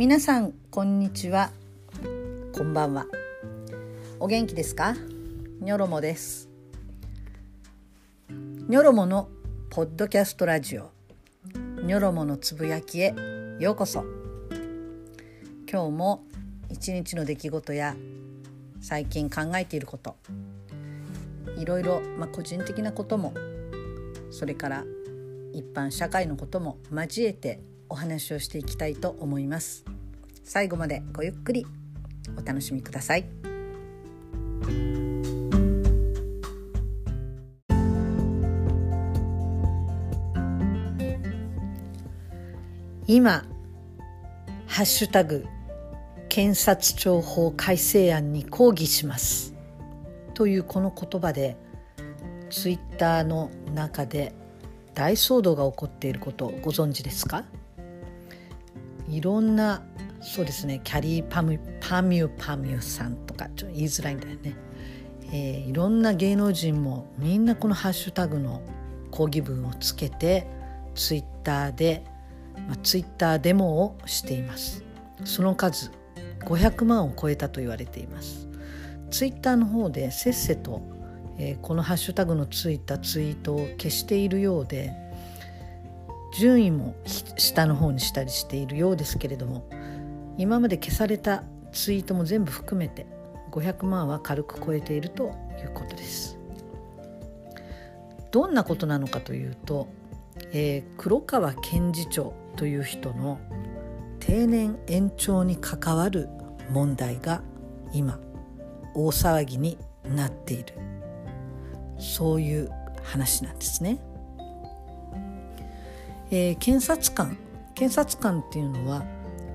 皆さんこんにちは。こんばんは。お元気ですか？ニョロモです。ニョロモのポッドキャストラジオ。ニョロモのつぶやきへ。ようこそ。今日も一日の出来事や最近考えていること。いろいろ、まあ、個人的なこともそれから一般社会のことも交えてお話をしていきたいと思います。最後までごゆっくりお楽しみください。今ハッシュタグ検察庁法改正案に抗議します。というこの言葉でツイッターの中で大騒動が起こっていることをご存知ですか？いろんなそうですねキャリーパムパミュパミュさんとかちょっと言いづらいんだよね、えー、いろんな芸能人もみんなこのハッシュタグの抗議文をつけてツイッターで、まあ、ツイッターデモをしています。その数500万を超えたと言われています。ツイッターの方でせっせと、えー、このハッシュタグのついたツイートを消しているようで順位も下の方にしたりしているようですけれども今まで消されたツイートも全部含めて500万は軽く超えているということです。どんなことなのかというと、えー、黒川検事長という人の定年延長に関わる問題が今大騒ぎになっているそういう話なんですね。えー、検察官検察官っていうのは、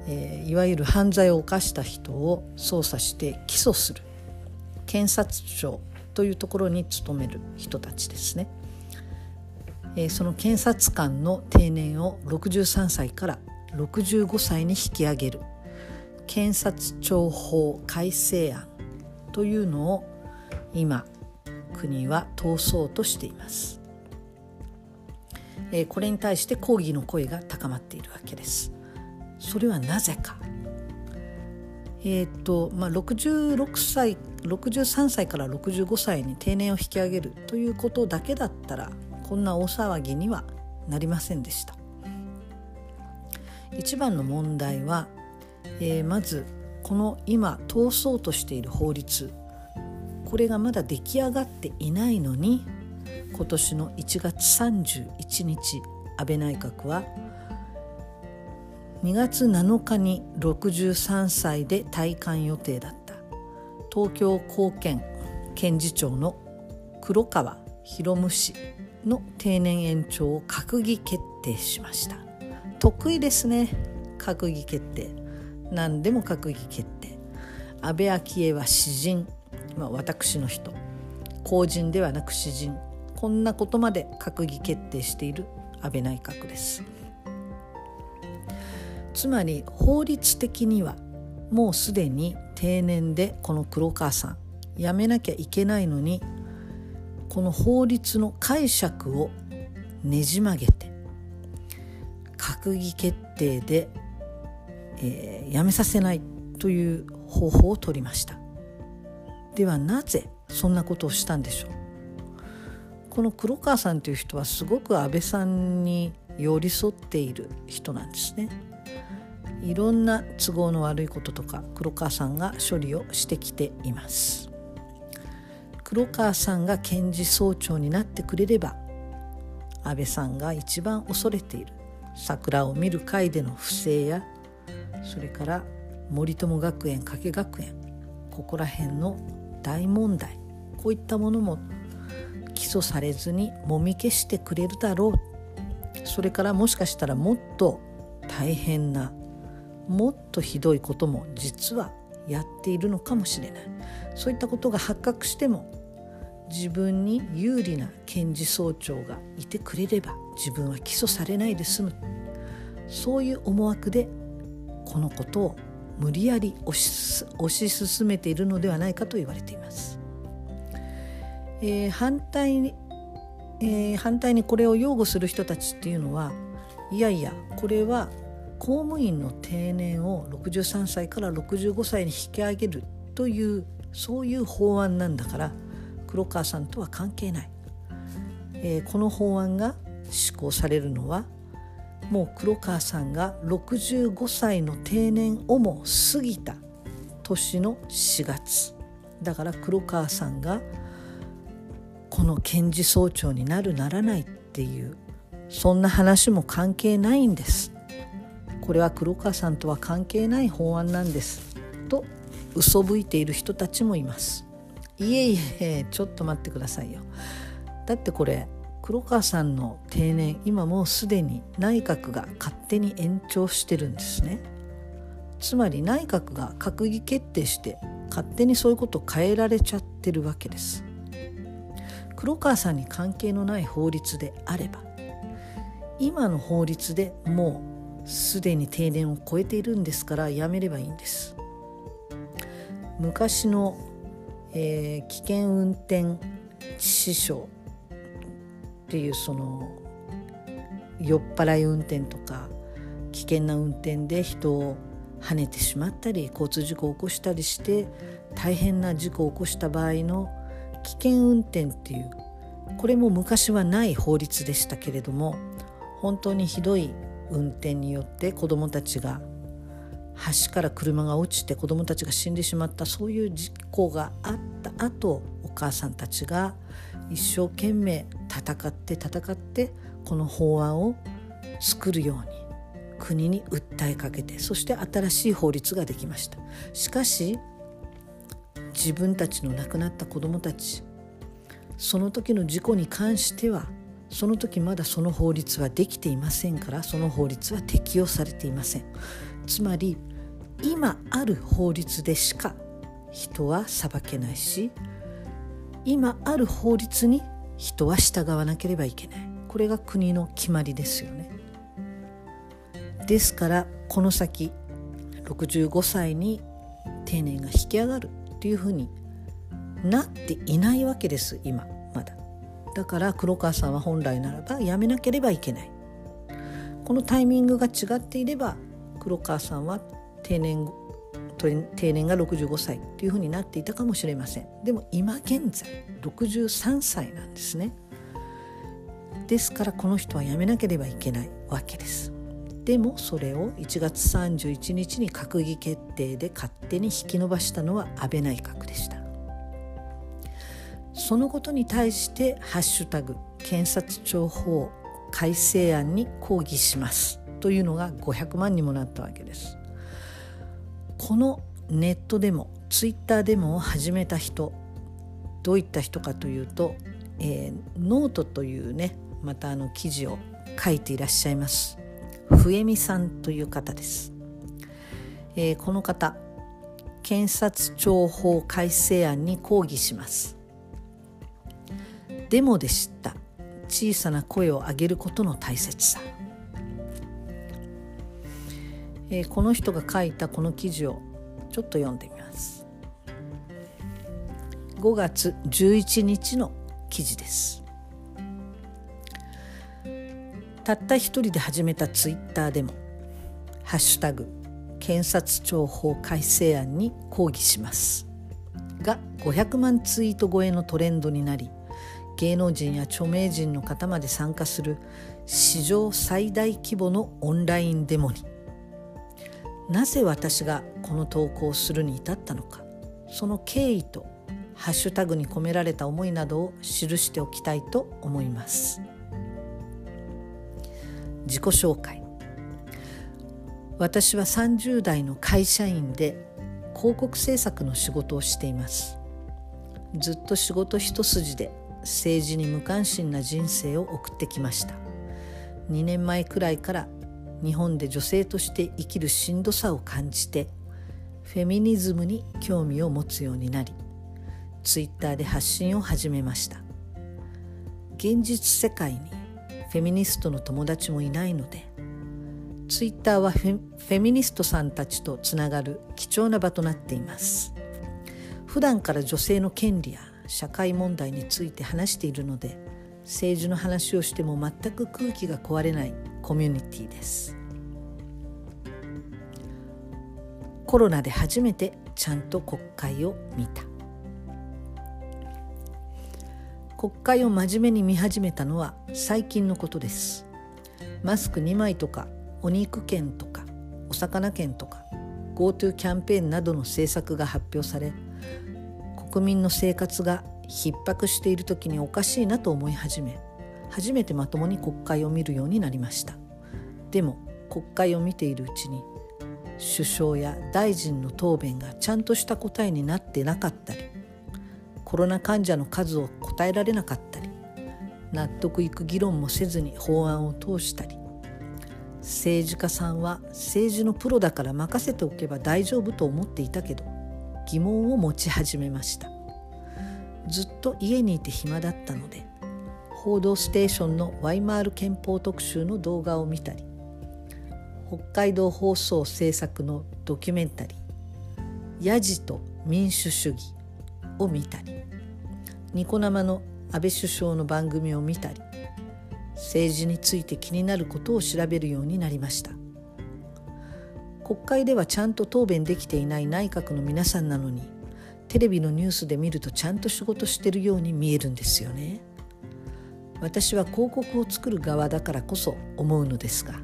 えー、いわゆる犯罪を犯した人を捜査して起訴する検察庁というところに勤める人たちですね。えー、その検察官の定年を63歳から65歳に引き上げる検察庁法改正案というのを今国は通そうとしています。えー、これに対して抗議の声が高まっているわけです。それはなぜか。えーとまあ、66歳63歳から65歳に定年を引き上げるということだけだったらこんな大騒ぎにはなりませんでした。一番の問題は、えー、まずこの今通そうとしている法律これがまだ出来上がっていないのに今年の1月31日安倍内閣は2月7日に63歳で退官予定だった東京高検検事長の黒川博文氏の定年延長を閣議決定しました。得意ですね閣議決定。何でも閣議決定。安倍昭恵は詩人、まあ、私の人。公人ではなく詩人。こんなことまで閣議決定している安倍内閣です。つまり法律的にはもうすでに定年でこの黒川さん辞めなきゃいけないのにこの法律の解釈をねじ曲げて閣議決定で、えー、辞めさせないという方法を取りました。ではなぜそんなことをしたんでしょう？この黒川さんという人はすごく安倍さんに寄り添っている人なんですね。いろんな都合の悪いこととか黒川さんが処理をしてきています。黒川さんが検事総長になってくれれば安倍さんが一番恐れている桜を見る会での不正やそれから森友学園加計学園ここら辺の大問題こういったものも起訴されずにもみ消してくれるだろう。それからもしかしたらもっと大変なもっとひどいことも実はやっているのかもしれない。そういったことが発覚しても自分に有利な検事総長がいてくれれば自分は起訴されないで済む。そういう思惑でこのことを無理やり推し進めているのではないかと言われています。えー、反対に、えー、反対にこれを擁護する人たちっていうのはいやいやこれは公務員の定年を63歳から65歳に引き上げるというそういう法案なんだから黒川さんとは関係ない、えー、この法案が施行されるのはもう黒川さんが65歳の定年をも過ぎた年の4月。だから黒川さんがこの検事総長になるならないっていうそんな話も関係ないんです。これは黒川さんとは関係ない法案なんです。と嘘吹いている人たちもいます。いえいえちょっと待ってくださいよ。だってこれ黒川さんの定年今もうすでに内閣が勝手に延長してるんですね。つまり内閣が閣議決定して勝手にそういうことを変えられちゃってるわけです。黒川さんに関係のない法律であれば今の法律でもうすでに定年を超えているんですからやめればいいんです。昔の、えー、危険運転致死傷っていうその酔っ払い運転とか危険な運転で人をはねてしまったり交通事故を起こしたりして大変な事故を起こした場合の危険運転っていうこれも昔はない法律でしたけれども本当にひどい運転によって子どもたちが橋から車が落ちて子どもたちが死んでしまったそういう事故があった後お母さんたちが一生懸命戦って戦ってこの法案を作るように国に訴えかけてそして新しい法律ができました。しかし自分たちの亡くなった子どもたち。その時の事故に関してはその時まだその法律はできていませんからその法律は適用されていません。つまり今ある法律でしか人は裁けないし今ある法律に人は従わなければいけない。これが国の決まりですよね。ですからこの先65歳に定年が引き上がる。っていうふうになっていないわけです今まだ。だから黒川さんは本来ならばやめなければいけない。このタイミングが違っていれば黒川さんは定年定年が65歳というふうになっていたかもしれません。でも今現在63歳なんですね。ですからこの人は辞めなければいけないわけです。でもそれを1月31日に閣議決定で勝手に引き延ばしたのは安倍内閣でした。そのことに対して「ハッシュタグ検察庁法改正案に抗議します」というのが500万にもなったわけです。このネットでもツイッターでも始めた人どういった人かというと、えー、ノートというねまたあの記事を書いていらっしゃいます。笛美さんという方です、えー、この方検察庁法改正案に抗議します。デモで知った。小さな声を上げることの大切さ、えー、この人が書いたこの記事をちょっと読んでみます。5月11日の記事です。たった一人で始めたツイッターでも「ハッシュタグ検察庁法改正案に抗議します」が500万ツイート超えのトレンドになり芸能人や著名人の方まで参加する史上最大規模のオンラインデモに。なぜ私がこの投稿をするに至ったのかその経緯とハッシュタグに込められた思いなどを記しておきたいと思います。自己紹介。私は30代の会社員で広告制作の仕事をしています。ずっと仕事一筋で政治に無関心な人生を送ってきました。2年前くらいから日本で女性として生きるしんどさを感じてフェミニズムに興味を持つようになりツイッターで発信を始めました。現実世界にフェミニストの友達もいないのでツイッターはフェミニストさんたちとつながる貴重な場となっています。普段から女性の権利や社会問題について話しているので政治の話をしても全く空気が壊れないコミュニティです。コロナで初めてちゃんと国会を見た。国会を真面目に見始めたのは最近のことです。マスク2枚とかお肉券とかお魚券とか GoTo キャンペーンなどの政策が発表され国民の生活が逼迫している時におかしいなと思い始め初めてまともに国会を見るようになりました。でも国会を見ているうちに首相や大臣の答弁がちゃんとした答えになってなかったりコロナ患者の数を答えられなかったり納得いく議論もせずに法案を通したり政治家さんは政治のプロだから任せておけば大丈夫と思っていたけど疑問を持ち始めました。ずっと家にいて暇だったので「報道ステーション」のワイマール憲法特集の動画を見たり北海道放送制作のドキュメンタリー「ヤジと民主主義」を見たりニコ生の安倍首相の番組を見たり政治について気になることを調べるようになりました。国会ではちゃんと答弁できていない内閣の皆さんなのにテレビのニュースで見るとちゃんと仕事してるように見えるんですよね。私は広告を作る側だからこそ思うのですが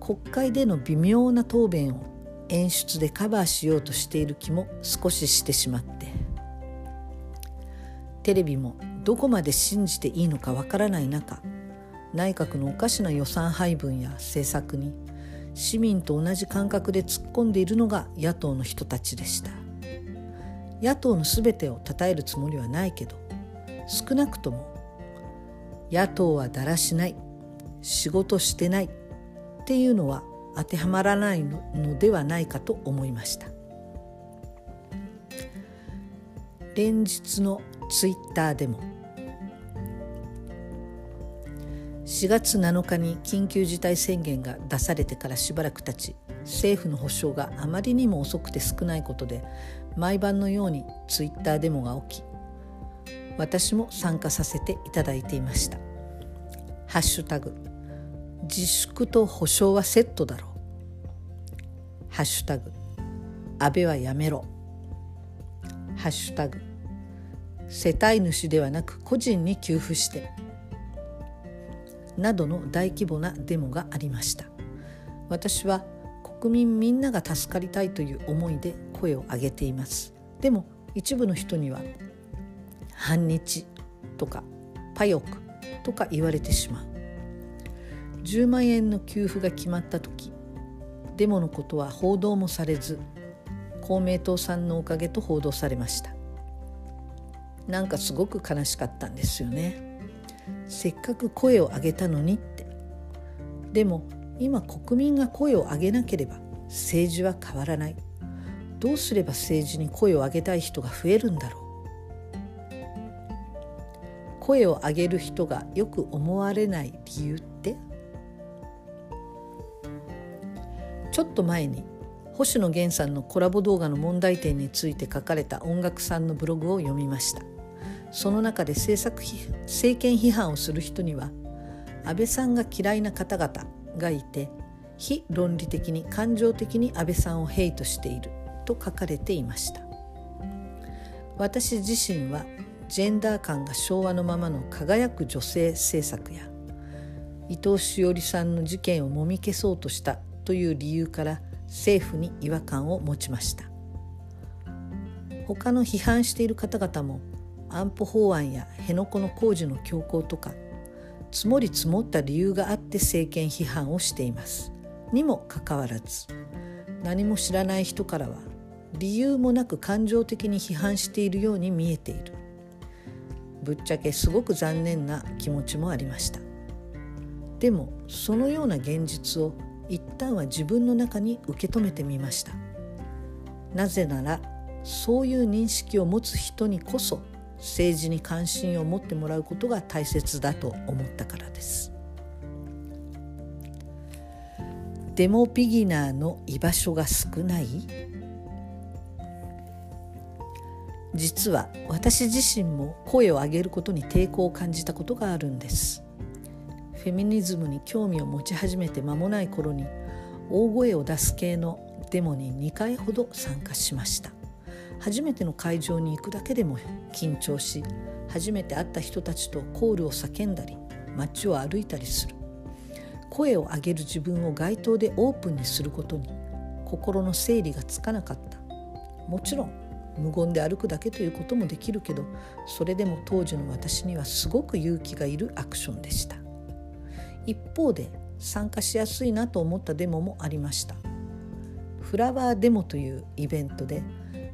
国会での微妙な答弁を演出でカバーしようとしている気も少ししてしまって。テレビもどこまで信じていいのかわからない中内閣のおかしな予算配分や政策に市民と同じ感覚で突っ込んでいるのが野党の人たちでした。野党の全てを称えるつもりはないけど少なくとも野党はだらしない仕事してないっていうのは当てはまらないのではないかと思いました。連日のツイッターでも。4月7日に緊急事態宣言が出されてからしばらく経ち政府の保障があまりにも遅くて少ないことで毎晩のようにツイッターデモが起き私も参加させていただいていました「ハッシュタグ自粛と保障はセットだろう」「ハッシュタグ安倍はやめろ」「ハッシュタグ世帯主ではなく個人に給付して」などの大規模なデモがありました。私は国民みんなが助かりたいという思いで声を上げています。でも一部の人には反日とかパヨクとか言われてしまう。10万円の給付が決まった時デモのことは報道もされず公明党さんのおかげと報道されました。なんかすごく悲しかったんですよね。せっかく声を上げたのにって。でも今国民が声を上げなければ政治は変わらない。どうすれば政治に声を上げたい人が増えるんだろう。声を上げる人がよく思われない理由って？ちょっと前に星野源さんのコラボ動画の問題点について書かれた音楽さんのブログを読みました。その中で政策政権批判をする人には安倍さんが嫌いな方々がいて非論理的に感情的に安倍さんをヘイトしていると書かれていました。私自身はジェンダー感が昭和のままの輝く女性政策や伊藤詩織さんの事件をもみ消そうとしたという理由から政府に違和感を持ちました。他の批判している方々も安保法案や辺野古の工事の強行とか積もり積もった理由があって政権批判をしています。にもかかわらず何も知らない人からは理由もなく感情的に批判しているように見えている。ぶっちゃけすごく残念な気持ちもありました。でもそのような現実を一旦は自分の中に受け止めてみました。なぜならそういう認識を持つ人にこそ政治に関心を持ってもらうことが大切だと思ったからです。デモビギナーの居場所が少ない。実は私自身も声を上げることに抵抗を感じたことがあるんです。フェミニズムに興味を持ち始めて間もない頃に大声を出す系のデモに2回ほど参加しました。初めての会場に行くだけでも緊張し初めて会った人たちとコールを叫んだり街を歩いたりする。声を上げる自分を街頭でオープンにすることに心の整理がつかなかった。もちろん無言で歩くだけということもできるけどそれでも当時の私にはすごく勇気がいるアクションでした。一方で参加しやすいなと思ったデモもありました。フラワーデモというイベントで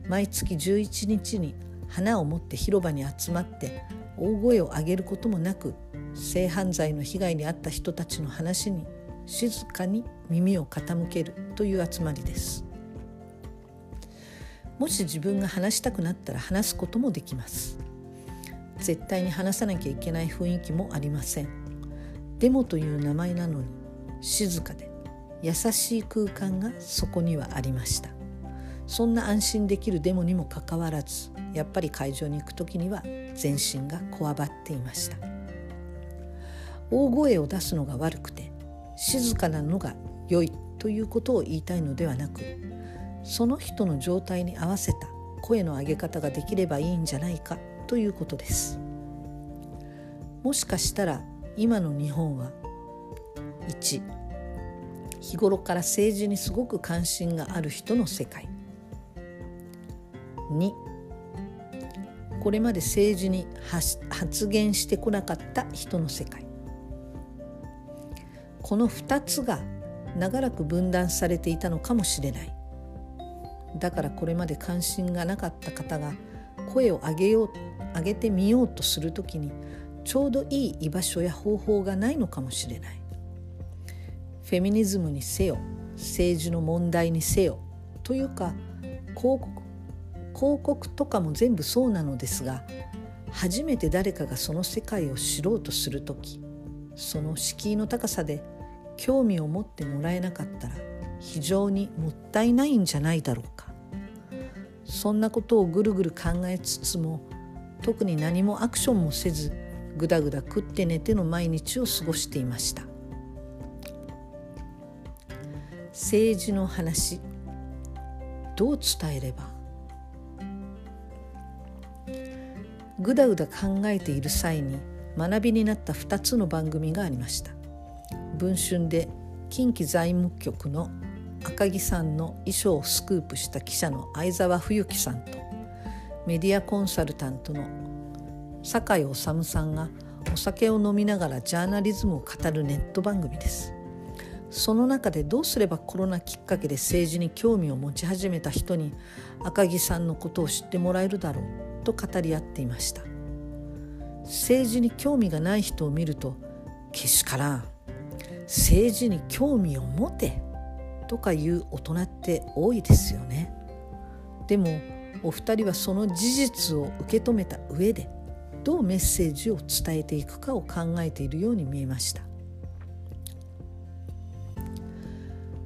毎月11日に花を持って広場に集まって大声を上げることもなく性犯罪の被害に遭った人たちの話に静かに耳を傾けるという集まりです。もし自分が話したくなったら話すこともできます。絶対に話さなきゃいけない雰囲気もありません。デモという名前なのに静かで優しい空間がそこにはありました。そんな安心できるデモにもかかわらずやっぱり会場に行く時には全身がこわばっていました。大声を出すのが悪くて静かなのが良いということを言いたいのではなくその人の状態に合わせた声の上げ方ができればいいんじゃないかということです。もしかしたら今の日本は1日頃から政治にすごく関心がある人の世界。2これまで政治に発言してこなかった人の世界。この2つが長らく分断されていたのかもしれない。だからこれまで関心がなかった方が声を上げよう上げてみようとする時にちょうどいい居場所や方法がないのかもしれない。フェミニズムにせよ政治の問題にせよというか広告広告とかも全部そうなのですが初めて誰かがその世界を知ろうとする時その敷居の高さで興味を持ってもらえなかったら非常にもったいないんじゃないだろうか。そんなことをぐるぐる考えつつも特に何もアクションもせずぐだぐだ食って寝ての毎日を過ごしていました。政治の話どう伝えればぐだぐだ考えている際に学びになった2つの番組がありました。文春で近畿財務局の赤木さんの衣装をスクープした記者の相沢冬樹さんとメディアコンサルタントの酒井治さんがお酒を飲みながらジャーナリズムを語るネット番組です。その中でどうすればコロナきっかけで政治に興味を持ち始めた人に赤木さんのことを知ってもらえるだろう。と語り合っていました。政治に興味がない人を見るとけしからん。政治に興味を持てとかいう大人って多いですよね。でもお二人はその事実を受け止めた上でどうメッセージを伝えていくかを考えているように見えました。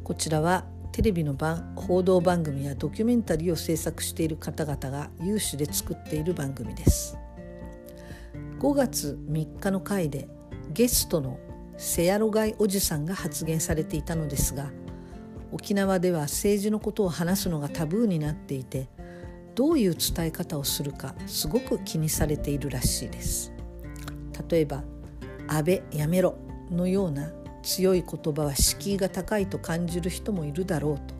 こちらはテレビの番報道番組やドキュメンタリーを制作している方々が有志で作っている番組です。5月3日の回でゲストのセヤロガイおじさんが発言されていたのですが沖縄では政治のことを話すのがタブーになっていてどういう伝え方をするかすごく気にされているらしいです。例えば「安倍やめろ」のような強い言葉は敷居が高いと感じる人もいるだろうと。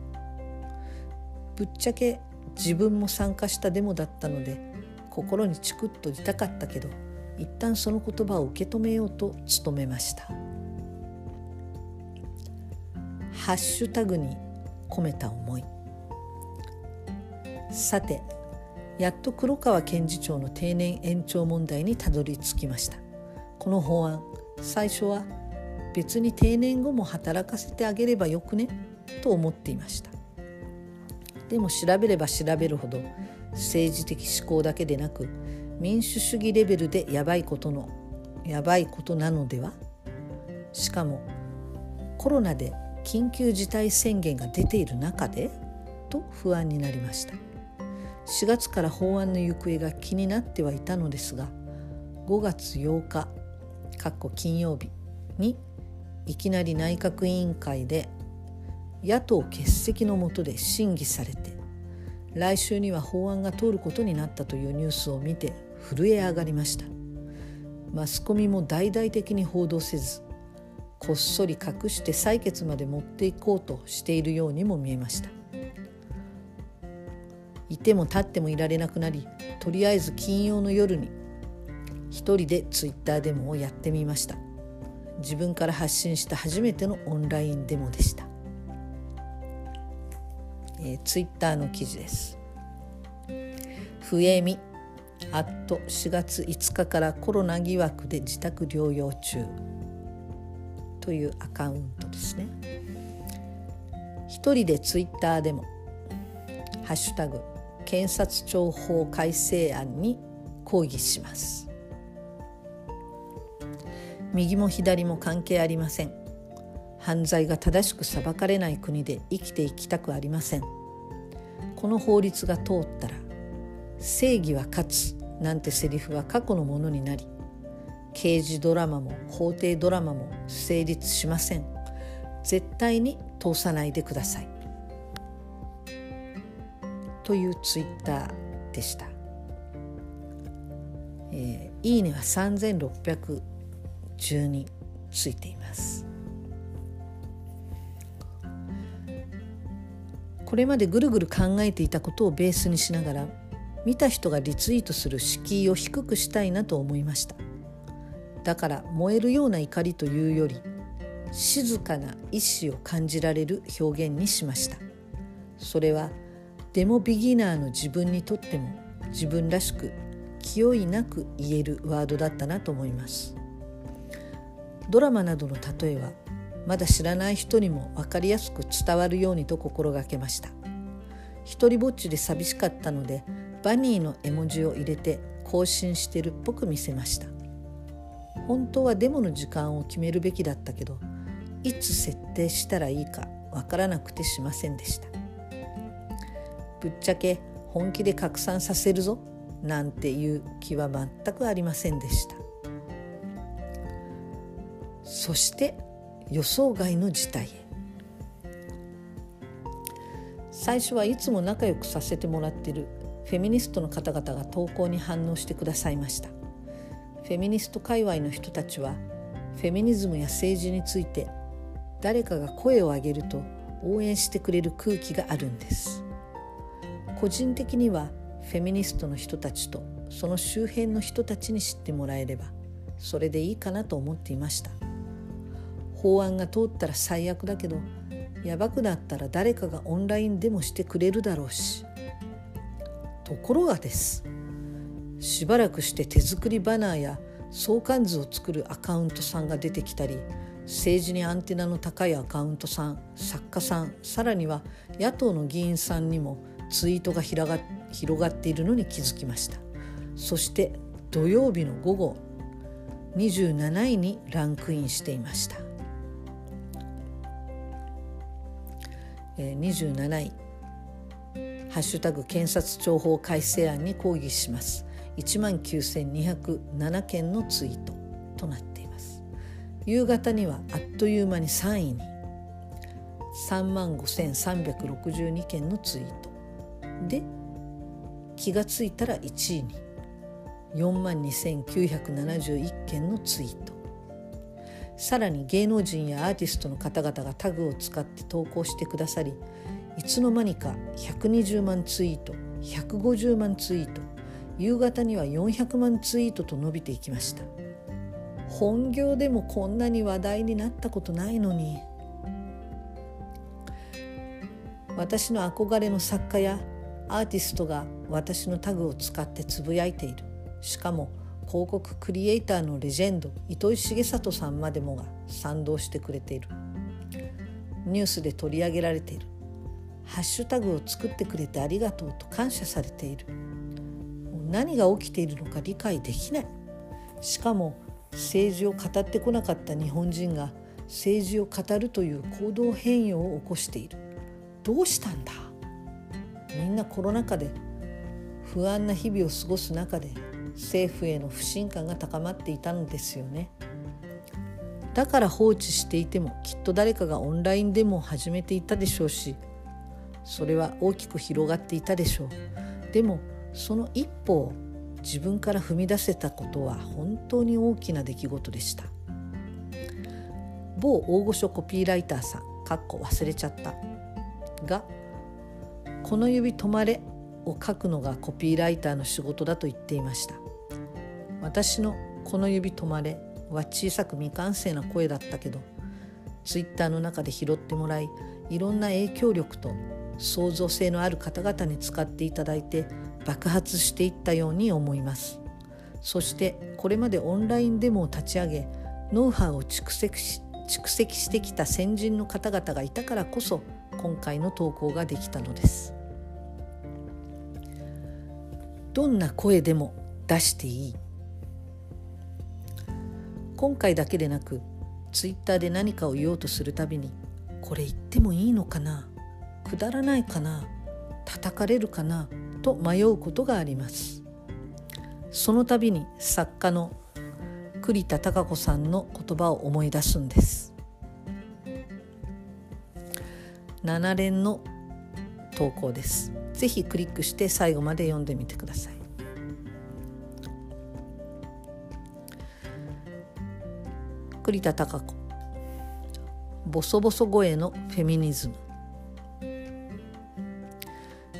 ぶっちゃけ自分も参加したデモだったので心にチクッと痛かったけど一旦その言葉を受け止めようと努めました。ハッシュタグに込めた思い。さてやっと黒川検事長の定年延長問題にたどり着きました。この法案最初は別に定年後も働かせてあげればよくねと思っていました。でも調べれば調べるほど政治的思考だけでなく民主主義レベルでやばいことのやばいことなのでは？しかもコロナで緊急事態宣言が出ている中で？と不安になりました。4月から法案の行方が気になってはいたのですが5月8日金曜日にいきなり内閣委員会で野党欠席の下で審議されて来週には法案が通ることになったというニュースを見て震え上がりました。マスコミも大々的に報道せずこっそり隠して採決まで持っていこうとしているようにも見えました。いても立ってもいられなくなりとりあえず金曜の夜に一人でツイッターデモをやってみました。自分から発信した初めてのオンラインデモでした、えー、ツイッターの記事です。ふえみあっと4月5日からコロナ疑惑で自宅療養中。というアカウントですね。一人でツイッターでも「ハッシュタグ検察庁法改正案」に抗議します。右も左も関係ありません。犯罪が正しく裁かれない国で生きていきたくありません。この法律が通ったら正義は勝つなんてセリフは過去のものになり刑事ドラマも法廷ドラマも成立しません。絶対に通さないでください。というツイッターでした、えー、いいねは3612ついています。これまでぐるぐる考えていたことをベースにしながら見た人がリツイートする敷居を低くしたいなと思いました。だから燃えるような怒りというより静かな意志を感じられる表現にしました。それはデモビギナーの自分にとっても自分らしく気負いなく言えるワードだったなと思います。ドラマなどの例えはまだ知らない人にも分かりやすく伝わるようにと心がけました。一りぼっちで寂しかったのでバニーの絵文字を入れて更新してるっぽく見せました。本当はデモの時間を決めるべきだったけどいつ設定したらいいかわからなくてしませんでした。ぶっちゃけ本気で拡散させるぞなんていう気は全くありませんでした。そして予想外の事態へ。最初はいつも仲良くさせてもらってるフェミニストの方々が投稿に反応してくださいました。フェミニスト界隈の人たちはフェミニズムや政治について誰かが声を上げると応援してくれる空気があるんです。個人的にはフェミニストの人たちとその周辺の人たちに知ってもらえればそれでいいかなと思っていました。法案が通ったら最悪だけどやばくなったら誰かがオンラインでもしてくれるだろうし。ところがです。しばらくして手作りバナーや相関図を作るアカウントさんが出てきたり政治にアンテナの高いアカウントさん作家さんさらには野党の議員さんにもツイートが広が広がっているのに気づきました。そして土曜日の午後27位にランクインしていました。27位。ハッシュタグ検察庁法改正案に抗議します。1万9207件のツイートとなっています。夕方にはあっという間に3位に。3万5362件のツイート。で気がついたら1位に。4万2971件のツイート。さらに芸能人やアーティストの方々がタグを使って投稿してくださりいつの間にか120万ツイート150万ツイート夕方には400万ツイートと伸びていきました。本業でもこんなに話題になったことないのに。私の憧れの作家やアーティストが私のタグを使ってつぶやいている。しかも広告クリエイターのレジェンド糸井重里さんまでもが賛同してくれている。ニュースで取り上げられている。ハッシュタグを作ってくれてありがとうと感謝されている。何が起きているのか理解できない。しかも政治を語ってこなかった日本人が政治を語るという行動変容を起こしている。どうしたんだ？みんなコロナ禍で不安な日々を過ごす中で政府への不信感が高まっていたのですよね。だから放置していてもきっと誰かがオンラインデモを始めていたでしょうしそれは大きく広がっていたでしょう。でもその一歩を自分から踏み出せたことは本当に大きな出来事でした。某大御所コピーライターさんかっこ忘れちゃった。が「この指止まれ」を書くのがコピーライターの仕事だと言っていました。私の「この指止まれ」は小さく未完成な声だったけどツイッターの中で拾ってもらいいろんな影響力と創造性のある方々に使っていただいて爆発していったように思います。そしてこれまでオンラインデモを立ち上げノウハウを蓄積し蓄積してきた先人の方々がいたからこそ今回の投稿ができたのです。どんな声でも出していい。今回だけでなくツイッターで何かを言おうとするたびにこれ言ってもいいのかなくだらないかな叩かれるかなと迷うことがあります。その度に作家の栗田孝子さんの言葉を思い出すんです。7連の投稿です。ぜひクリックして最後まで読んでみてください。栗田孝子。ボソボソ声のフェミニズム。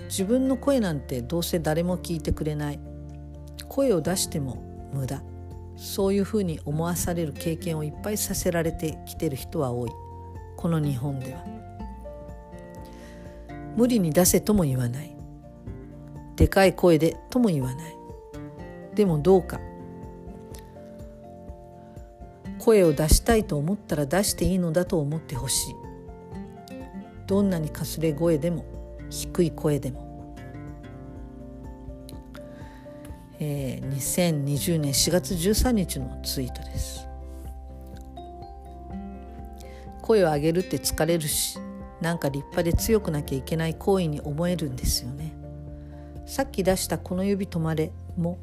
自分の声なんてどうせ誰も聞いてくれない。声を出しても無駄。そういうふうに思わされる経験をいっぱいさせられてきてる人は多い。この日本では。無理に出せとも言わない。でかい声でとも言わない。でもどうか。声を出したいと思ったら出していいのだと思ってほしい。どんなにかすれ声でも低い声でも、えー、2020年4月13日のツイートです。声を上げるって疲れるしなんか立派で強くなきゃいけない行為に思えるんですよね。さっき出した「この指止まれ」も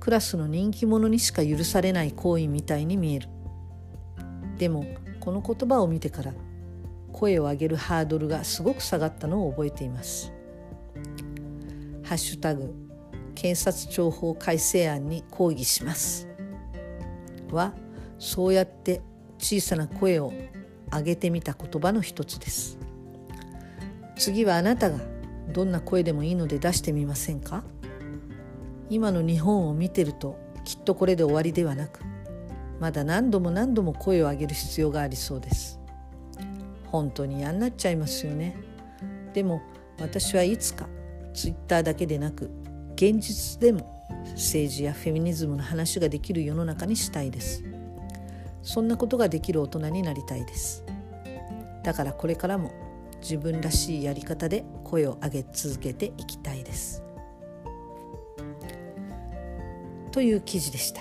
クラスの人気者にしか許されない行為みたいに見える。でもこの言葉を見てから声を上げるハードルがすごく下がったのを覚えています。ハッシュタグ検察庁法改正案に抗議します。はそうやって小さな声を上げてみた言葉の一つです。次はあなたがどんな声でもいいので出してみませんか？今の日本を見てるときっとこれで終わりではなくまだ何度も何度も声を上げる必要がありそうです。本当に嫌になっちゃいますよね。でも私はいつかツイッターだけでなく現実でも政治やフェミニズムの話ができる世の中にしたいです。そんなことができる大人になりたいです。だからこれからも自分らしいやり方で声を上げ続けていきたいです。という記事でした。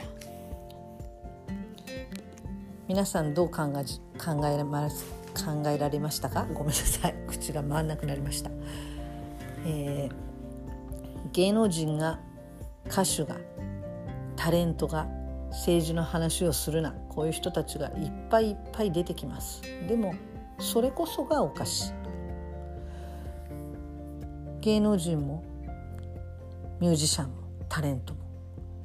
皆さんどう考え考えます考えられましたか？ごめんなさい。口が回んなくなりました、えー、芸能人が歌手がタレントが政治の話をするな。こういう人たちがいっぱいいっぱい出てきます。でもそれこそがおかしい。芸能人もミュージシャンもタレントも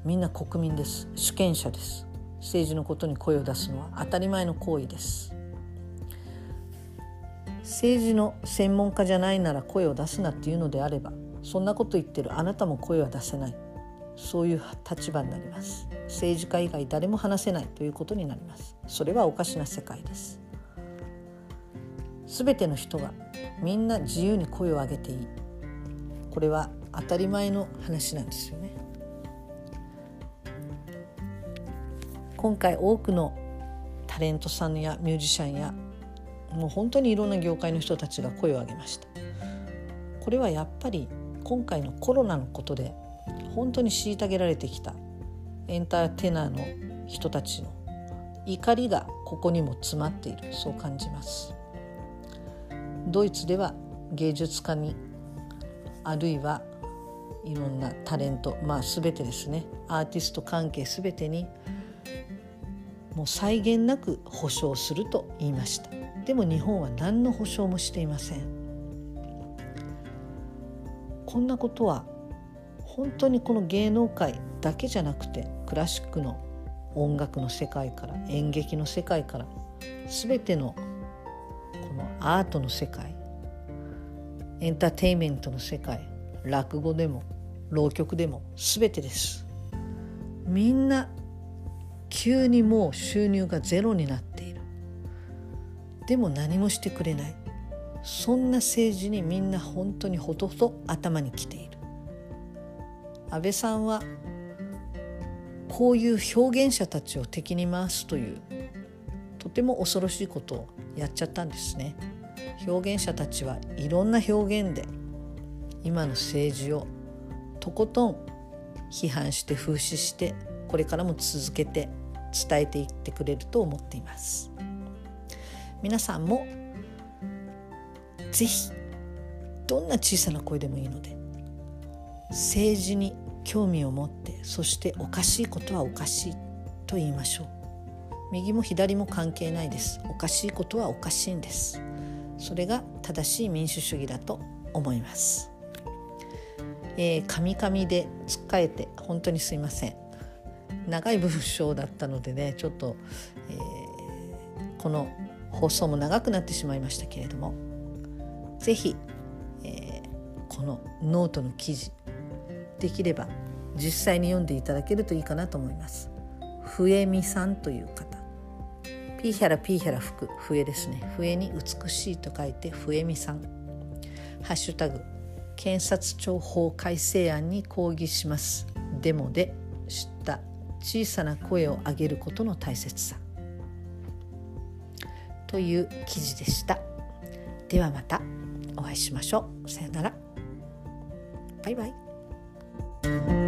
みんな国民です。主権者です。政治のことに声を出すのは当たり前の行為です。政治の専門家じゃないなら声を出すなっていうのであればそんなこと言ってるあなたも声は出せない。そういう立場になります。政治家以外誰も話せないということになります。それはおかしな世界です。全ての人がみんな自由に声を上げていい。これは当たり前の話なんですよね。今回多くのタレントさんやミュージシャンやもう本当にいろんな業界の人たちが声を上げました。これはやっぱり今回のコロナのことで本当に虐げられてきたエンターテイナーの人たちの怒りがここにも詰まっている。そう感じます。ドイツでは芸術家にあるいはいろんなタレントまあ全てですね。アーティスト関係全てにもう際限なく保証すると言いました。でも日本は何の保証もしていません。こんなことは本当にこの芸能界だけじゃなくてクラシックの音楽の世界から演劇の世界から全てのこのアートの世界エンターテインメントの世界落語でも浪曲でも全てです。みんな急にもう収入がゼロになっている。でも何もしてくれない。そんな政治にみんな本当にほとほと頭にきている。安倍さんはこういう表現者たちを敵に回すというとても恐ろしいことをやっちゃったんですね。表現者たちはいろんな表現で今の政治をとことん批判して風刺してこれからも続けて伝えていってくれると思っています。皆さんもぜひどんな小さな声でもいいので政治に興味を持ってそしておかしいことはおかしいと言いましょう。右も左も関係ないです。おかしいことはおかしいんです。それが正しい民主主義だと思います。えー、カミカミでつっかえて本当にすいません。長い文章だったのでねちょっと、えー、この放送も長くなってしまいましたけれども是非、えー、このノートの記事できれば実際に読んでいただけるといいかなと思います。笛美さんという方。ピーヒャラピーヒャラ吹く笛ですね。笛に美しいと書いて笛美さん。ハッシュタグ検察庁法改正案に抗議します。デモで知った。小さな声を上げることの大切さ。という記事でした。ではまたお会いしましょう。さよなら。バイバイ。